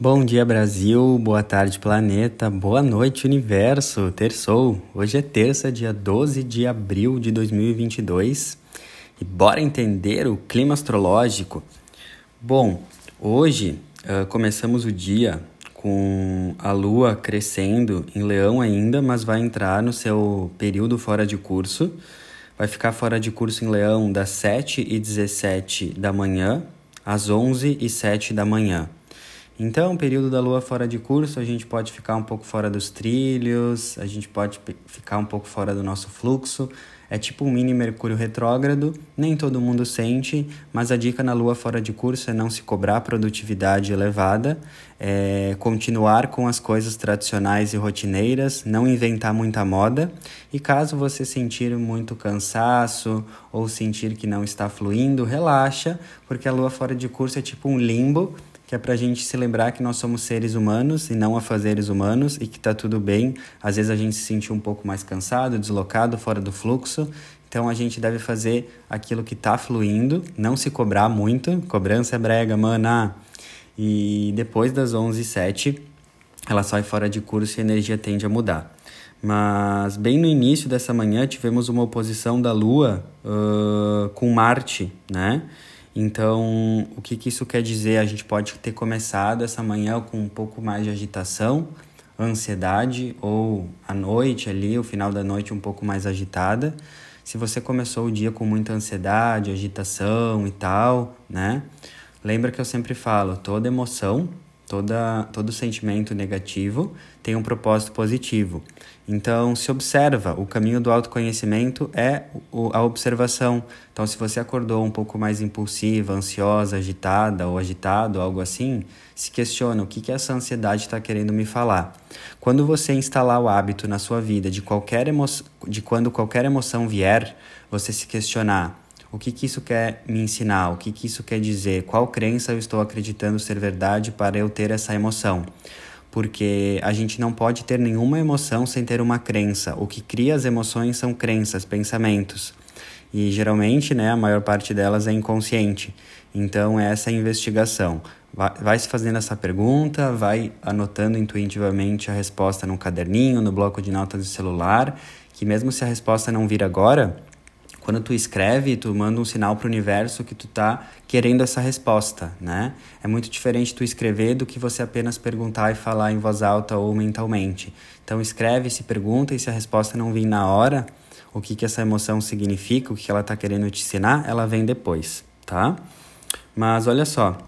Bom dia, Brasil. Boa tarde, planeta. Boa noite, universo. Terçou. Hoje é terça, dia 12 de abril de 2022. E bora entender o clima astrológico. Bom, hoje uh, começamos o dia com a lua crescendo em leão ainda, mas vai entrar no seu período fora de curso. Vai ficar fora de curso em leão das 7 e 17 da manhã às 11 e 7 da manhã. Então, período da lua fora de curso, a gente pode ficar um pouco fora dos trilhos, a gente pode ficar um pouco fora do nosso fluxo. É tipo um mini Mercúrio retrógrado, nem todo mundo sente, mas a dica na lua fora de curso é não se cobrar produtividade elevada, é continuar com as coisas tradicionais e rotineiras, não inventar muita moda. E caso você sentir muito cansaço ou sentir que não está fluindo, relaxa, porque a lua fora de curso é tipo um limbo que é para a gente se lembrar que nós somos seres humanos e não afazeres humanos e que está tudo bem. Às vezes a gente se sentir um pouco mais cansado, deslocado, fora do fluxo. Então a gente deve fazer aquilo que está fluindo, não se cobrar muito. Cobrança é brega, mana. E depois das 11 h 07 ela sai fora de curso e a energia tende a mudar. Mas bem no início dessa manhã tivemos uma oposição da Lua uh, com Marte, né? Então, o que, que isso quer dizer? A gente pode ter começado essa manhã com um pouco mais de agitação, ansiedade, ou à noite ali, o final da noite um pouco mais agitada. Se você começou o dia com muita ansiedade, agitação e tal, né? Lembra que eu sempre falo, toda emoção Toda, todo sentimento negativo tem um propósito positivo. Então, se observa, o caminho do autoconhecimento é a observação. Então, se você acordou um pouco mais impulsiva, ansiosa, agitada ou agitado, algo assim, se questiona o que, que essa ansiedade está querendo me falar. Quando você instalar o hábito na sua vida de, qualquer emo de quando qualquer emoção vier, você se questionar o que, que isso quer me ensinar? O que, que isso quer dizer? Qual crença eu estou acreditando ser verdade para eu ter essa emoção? Porque a gente não pode ter nenhuma emoção sem ter uma crença. O que cria as emoções são crenças, pensamentos. E geralmente, né, a maior parte delas é inconsciente. Então, é essa investigação. Vai, vai se fazendo essa pergunta, vai anotando intuitivamente a resposta no caderninho, no bloco de notas do celular, que mesmo se a resposta não vir agora, quando tu escreve, tu manda um sinal para o universo que tu tá querendo essa resposta, né? É muito diferente tu escrever do que você apenas perguntar e falar em voz alta ou mentalmente. Então escreve, se pergunta e se a resposta não vir na hora, o que que essa emoção significa, o que ela tá querendo te ensinar, ela vem depois, tá? Mas olha só,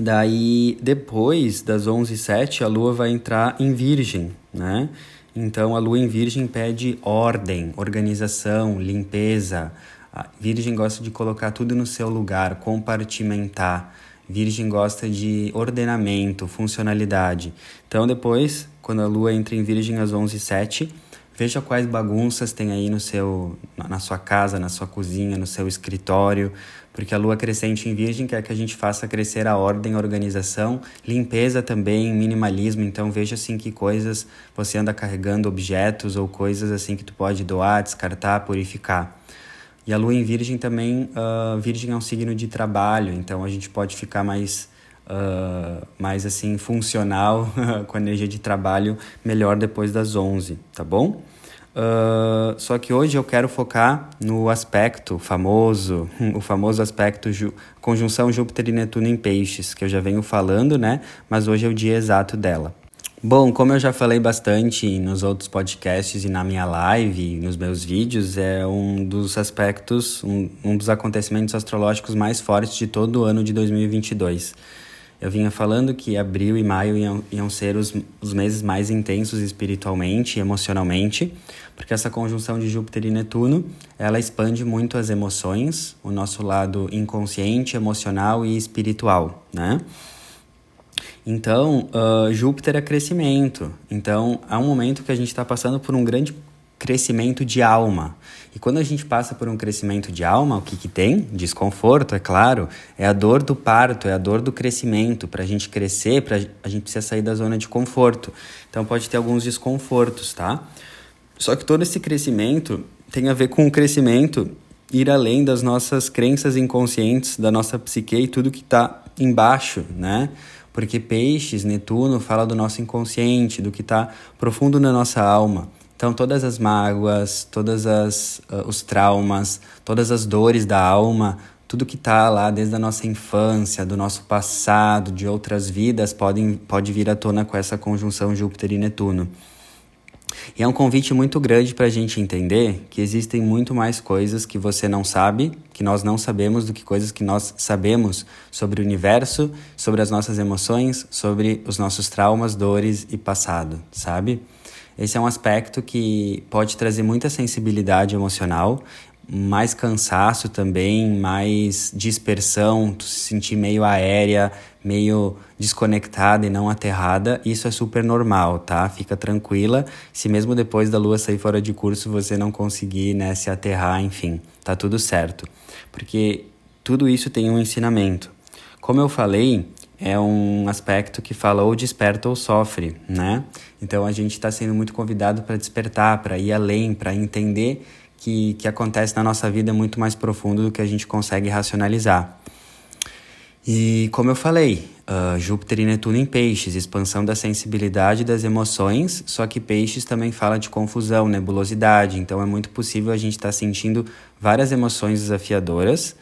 daí depois das 11h07 a lua vai entrar em virgem, né? Então, a lua em Virgem pede ordem, organização, limpeza. A Virgem gosta de colocar tudo no seu lugar, compartimentar. Virgem gosta de ordenamento, funcionalidade. Então, depois, quando a lua entra em Virgem às 11h07, veja quais bagunças tem aí no seu, na sua casa, na sua cozinha, no seu escritório, porque a lua crescente em Virgem quer que a gente faça crescer a ordem, a organização, limpeza também, minimalismo. Então veja assim que coisas você anda carregando, objetos ou coisas assim que tu pode doar, descartar, purificar. E a lua em Virgem também, uh, Virgem é um signo de trabalho, então a gente pode ficar mais Uh, mais assim funcional com energia de trabalho melhor depois das 11, tá bom? Uh, só que hoje eu quero focar no aspecto famoso, o famoso aspecto ju conjunção Júpiter e Netuno em Peixes, que eu já venho falando, né? Mas hoje é o dia exato dela. Bom, como eu já falei bastante nos outros podcasts e na minha live, nos meus vídeos, é um dos aspectos, um, um dos acontecimentos astrológicos mais fortes de todo o ano de 2022. Eu vinha falando que abril e maio iam, iam ser os, os meses mais intensos espiritualmente e emocionalmente, porque essa conjunção de Júpiter e Netuno, ela expande muito as emoções, o nosso lado inconsciente, emocional e espiritual, né? Então, uh, Júpiter é crescimento. Então, há um momento que a gente está passando por um grande crescimento de alma. E quando a gente passa por um crescimento de alma, o que, que tem? Desconforto, é claro. É a dor do parto, é a dor do crescimento. Para a gente crescer, pra, a gente precisa sair da zona de conforto. Então pode ter alguns desconfortos, tá? Só que todo esse crescimento tem a ver com o crescimento ir além das nossas crenças inconscientes, da nossa psique e tudo que está embaixo, né? Porque peixes, Netuno, fala do nosso inconsciente, do que está profundo na nossa alma. Então, todas as mágoas, todos uh, os traumas, todas as dores da alma, tudo que está lá desde a nossa infância, do nosso passado, de outras vidas, podem, pode vir à tona com essa conjunção Júpiter e Netuno. E é um convite muito grande para a gente entender que existem muito mais coisas que você não sabe, que nós não sabemos, do que coisas que nós sabemos sobre o universo, sobre as nossas emoções, sobre os nossos traumas, dores e passado, sabe? Esse é um aspecto que pode trazer muita sensibilidade emocional, mais cansaço também, mais dispersão, tu se sentir meio aérea, meio desconectada e não aterrada, isso é super normal, tá? Fica tranquila. Se mesmo depois da lua sair fora de curso você não conseguir, né, se aterrar, enfim, tá tudo certo. Porque tudo isso tem um ensinamento. Como eu falei, é um aspecto que fala ou desperta ou sofre, né? Então a gente está sendo muito convidado para despertar, para ir além, para entender que que acontece na nossa vida é muito mais profundo do que a gente consegue racionalizar. E como eu falei, uh, Júpiter e Netuno em peixes, expansão da sensibilidade das emoções, só que peixes também fala de confusão, nebulosidade, então é muito possível a gente estar tá sentindo várias emoções desafiadoras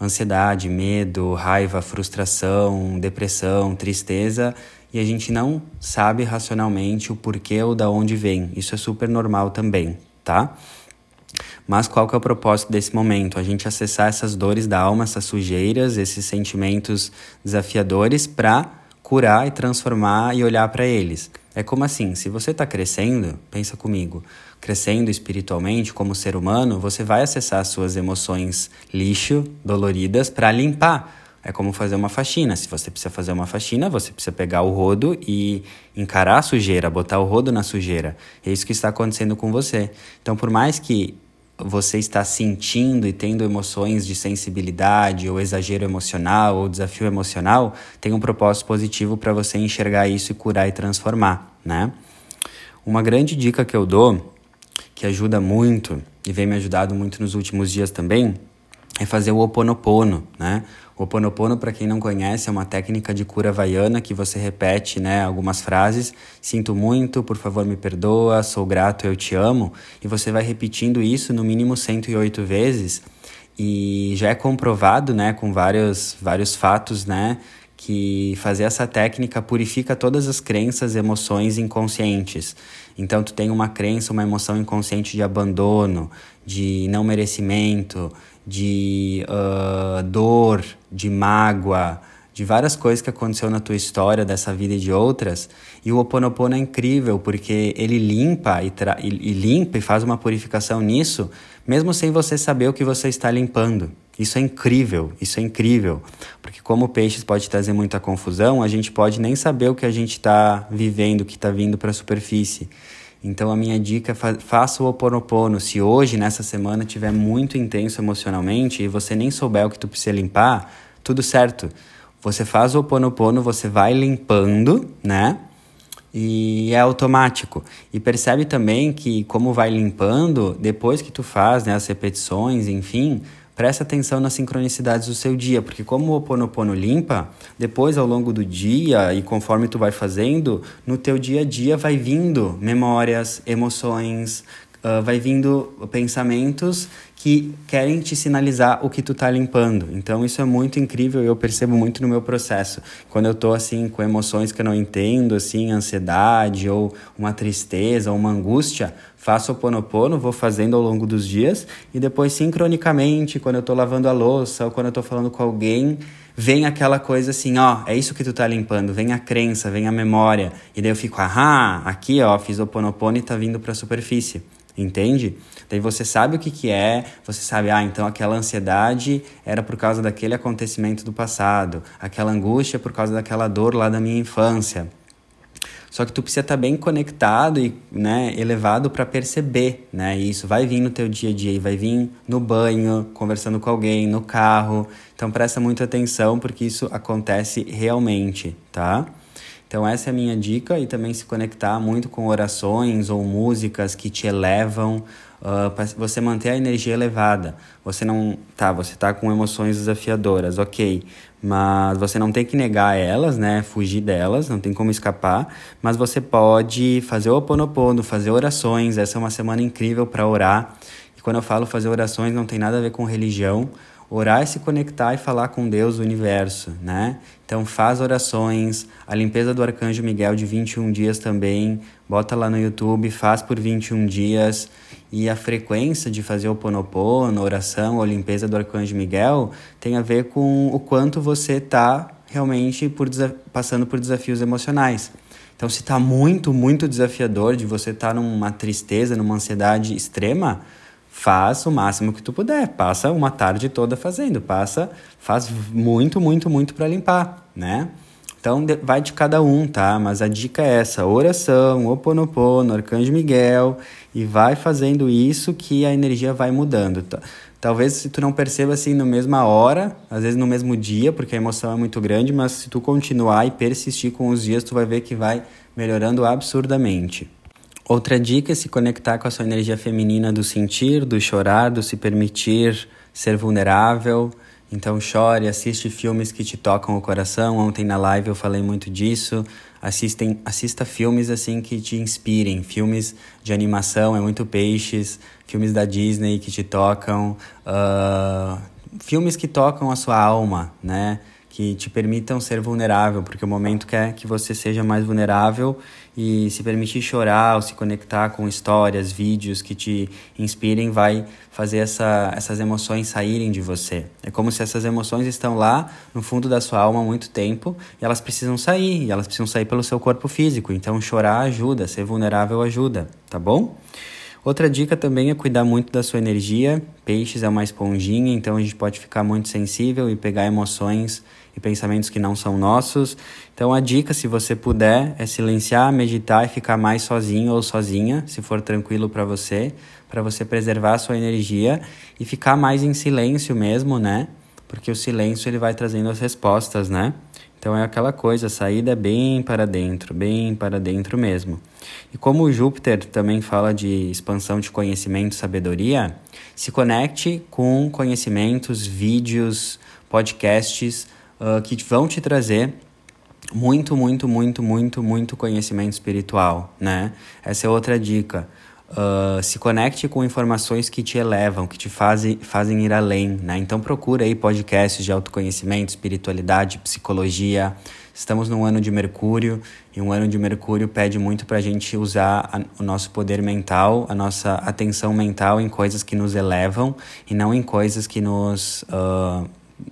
ansiedade, medo, raiva, frustração, depressão, tristeza, e a gente não sabe racionalmente o porquê ou da onde vem. Isso é super normal também, tá? Mas qual que é o propósito desse momento? A gente acessar essas dores da alma, essas sujeiras, esses sentimentos desafiadores para curar e transformar e olhar para eles. É como assim, se você está crescendo, pensa comigo, crescendo espiritualmente como ser humano, você vai acessar suas emoções lixo, doloridas, para limpar. É como fazer uma faxina. Se você precisa fazer uma faxina, você precisa pegar o rodo e encarar a sujeira, botar o rodo na sujeira. É isso que está acontecendo com você. Então, por mais que você está sentindo e tendo emoções de sensibilidade ou exagero emocional ou desafio emocional, tem um propósito positivo para você enxergar isso e curar e transformar, né? Uma grande dica que eu dou, ajuda muito e vem me ajudado muito nos últimos dias também, é fazer o oponopono, né? O Oponopono, para quem não conhece, é uma técnica de cura havaiana que você repete né, algumas frases. Sinto muito, por favor me perdoa, sou grato, eu te amo. E você vai repetindo isso no mínimo 108 vezes. E já é comprovado né, com vários, vários fatos né, que fazer essa técnica purifica todas as crenças e emoções inconscientes. Então, tu tem uma crença, uma emoção inconsciente de abandono, de não merecimento, de uh, dor, de mágoa, de várias coisas que aconteceu na tua história, dessa vida e de outras. E o Ho Oponopono é incrível porque ele limpa e, e, limpa e faz uma purificação nisso, mesmo sem você saber o que você está limpando. Isso é incrível, isso é incrível. Porque como peixes pode trazer muita confusão, a gente pode nem saber o que a gente está vivendo, o que está vindo para a superfície. Então a minha dica é fa faça o oponopono. Se hoje, nessa semana, tiver muito intenso emocionalmente e você nem souber o que tu precisa limpar, tudo certo. Você faz o oponopono, você vai limpando, né? E é automático. E percebe também que como vai limpando, depois que tu faz né, as repetições, enfim, Presta atenção nas sincronicidades do seu dia, porque como o Oponopono limpa, depois ao longo do dia e conforme tu vai fazendo, no teu dia a dia vai vindo memórias, emoções, uh, vai vindo pensamentos que querem te sinalizar o que tu tá limpando. Então isso é muito incrível e eu percebo muito no meu processo. Quando eu tô assim com emoções que eu não entendo, assim, ansiedade ou uma tristeza uma angústia, faço o ponopono, vou fazendo ao longo dos dias e depois sincronicamente, quando eu tô lavando a louça ou quando eu tô falando com alguém, vem aquela coisa assim, ó, é isso que tu tá limpando, vem a crença, vem a memória. E daí eu fico, ah, aqui, ó, fiz o ponopono e tá vindo pra superfície. Entende? Daí você sabe o que, que é, você sabe, ah, então aquela ansiedade era por causa daquele acontecimento do passado, aquela angústia por causa daquela dor lá da minha infância. Só que tu precisa estar tá bem conectado e né, elevado para perceber, né? E isso vai vir no teu dia a dia, e vai vir no banho, conversando com alguém, no carro. Então presta muita atenção porque isso acontece realmente, tá? Então essa é a minha dica e também se conectar muito com orações ou músicas que te elevam, uh, para você manter a energia elevada. Você não. Tá, você tá com emoções desafiadoras, ok. Mas você não tem que negar elas, né? Fugir delas, não tem como escapar. Mas você pode fazer o oponopono, fazer orações. Essa é uma semana incrível para orar. E quando eu falo fazer orações, não tem nada a ver com religião orar é se conectar e falar com Deus, o universo, né? Então faz orações, a limpeza do arcanjo Miguel de 21 dias também, bota lá no YouTube, faz por 21 dias e a frequência de fazer o ponopono, oração ou limpeza do arcanjo Miguel tem a ver com o quanto você está realmente por passando por desafios emocionais. Então se está muito, muito desafiador de você estar tá numa tristeza, numa ansiedade extrema, faz o máximo que tu puder, passa uma tarde toda fazendo, passa, faz muito, muito, muito para limpar, né? Então vai de cada um, tá? Mas a dica é essa: oração, oponopono, arcanjo Miguel, e vai fazendo isso que a energia vai mudando. Talvez se tu não perceba assim no mesma hora, às vezes no mesmo dia, porque a emoção é muito grande, mas se tu continuar e persistir com os dias, tu vai ver que vai melhorando absurdamente. Outra dica é se conectar com a sua energia feminina do sentir, do chorar, do se permitir ser vulnerável. Então chore, assiste filmes que te tocam o coração. Ontem na live eu falei muito disso. Assistem, assista filmes assim que te inspirem, filmes de animação, é muito peixes, filmes da Disney que te tocam, uh, filmes que tocam a sua alma, né? Que te permitam ser vulnerável, porque o momento quer que você seja mais vulnerável e se permitir chorar ou se conectar com histórias, vídeos que te inspirem, vai fazer essa, essas emoções saírem de você. É como se essas emoções estão lá no fundo da sua alma há muito tempo e elas precisam sair, e elas precisam sair pelo seu corpo físico. Então chorar ajuda, ser vulnerável ajuda, tá bom? Outra dica também é cuidar muito da sua energia. Peixes é uma esponjinha, então a gente pode ficar muito sensível e pegar emoções e pensamentos que não são nossos. Então a dica, se você puder, é silenciar, meditar e ficar mais sozinho ou sozinha, se for tranquilo para você, para você preservar a sua energia e ficar mais em silêncio mesmo, né? Porque o silêncio ele vai trazendo as respostas, né? Então é aquela coisa, a saída é bem para dentro, bem para dentro mesmo. E como o Júpiter também fala de expansão de conhecimento, sabedoria, se conecte com conhecimentos, vídeos, podcasts uh, que vão te trazer muito, muito, muito, muito, muito conhecimento espiritual, né? Essa é outra dica. Uh, se conecte com informações que te elevam, que te fazem, fazem ir além, né? Então procura aí podcasts de autoconhecimento, espiritualidade, psicologia. Estamos num ano de Mercúrio e um ano de Mercúrio pede muito para a gente usar a, o nosso poder mental, a nossa atenção mental em coisas que nos elevam e não em coisas que nos uh,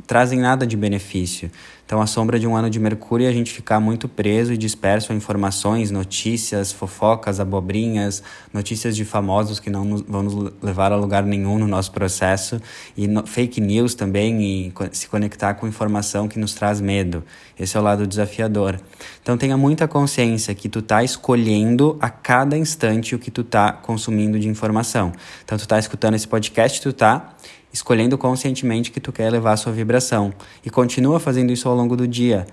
trazem nada de benefício. Então, a sombra de um ano de Mercúrio é a gente ficar muito preso e disperso a informações, notícias, fofocas, abobrinhas, notícias de famosos que não nos, vão nos levar a lugar nenhum no nosso processo, e no, fake news também, e se conectar com informação que nos traz medo. Esse é o lado desafiador. Então, tenha muita consciência que tu tá escolhendo a cada instante o que tu tá consumindo de informação. Então, tu tá escutando esse podcast, tu tá escolhendo conscientemente que tu quer elevar a sua vibração e continua fazendo isso ao longo do dia.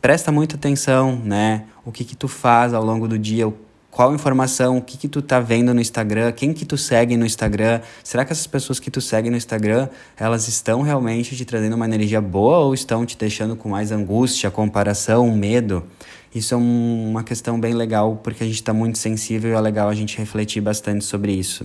Presta muita atenção, né? O que que tu faz ao longo do dia, qual informação, o que que tu tá vendo no Instagram, quem que tu segue no Instagram, será que essas pessoas que tu segue no Instagram, elas estão realmente te trazendo uma energia boa ou estão te deixando com mais angústia, comparação, medo? Isso é um, uma questão bem legal porque a gente está muito sensível e é legal a gente refletir bastante sobre isso.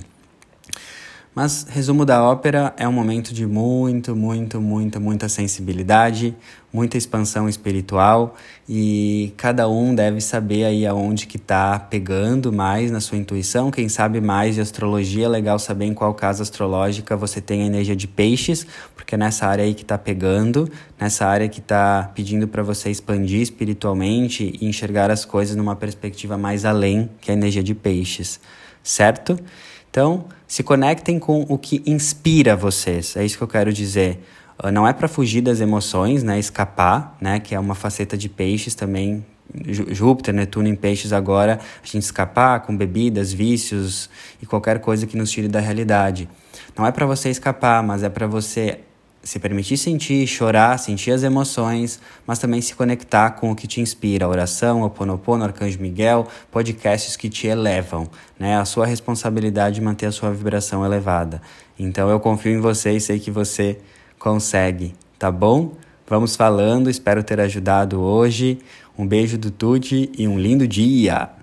Mas, resumo da ópera, é um momento de muito, muito, muita, muita sensibilidade, muita expansão espiritual e cada um deve saber aí aonde que tá pegando mais na sua intuição. Quem sabe mais de astrologia, é legal saber em qual casa astrológica você tem a energia de peixes, porque é nessa área aí que tá pegando, nessa área que tá pedindo para você expandir espiritualmente e enxergar as coisas numa perspectiva mais além, que a energia de peixes, certo? Então, se conectem com o que inspira vocês. É isso que eu quero dizer. Uh, não é para fugir das emoções, né? Escapar, né? Que é uma faceta de peixes também. Júpiter, Netuno em peixes agora, a gente escapar com bebidas, vícios e qualquer coisa que nos tire da realidade. Não é para você escapar, mas é para você se permitir sentir, chorar, sentir as emoções, mas também se conectar com o que te inspira, oração, o Ponopono, Arcanjo Miguel, podcasts que te elevam, né? A sua responsabilidade de manter a sua vibração elevada. Então eu confio em você e sei que você consegue, tá bom? Vamos falando, espero ter ajudado hoje. Um beijo do Tuti e um lindo dia!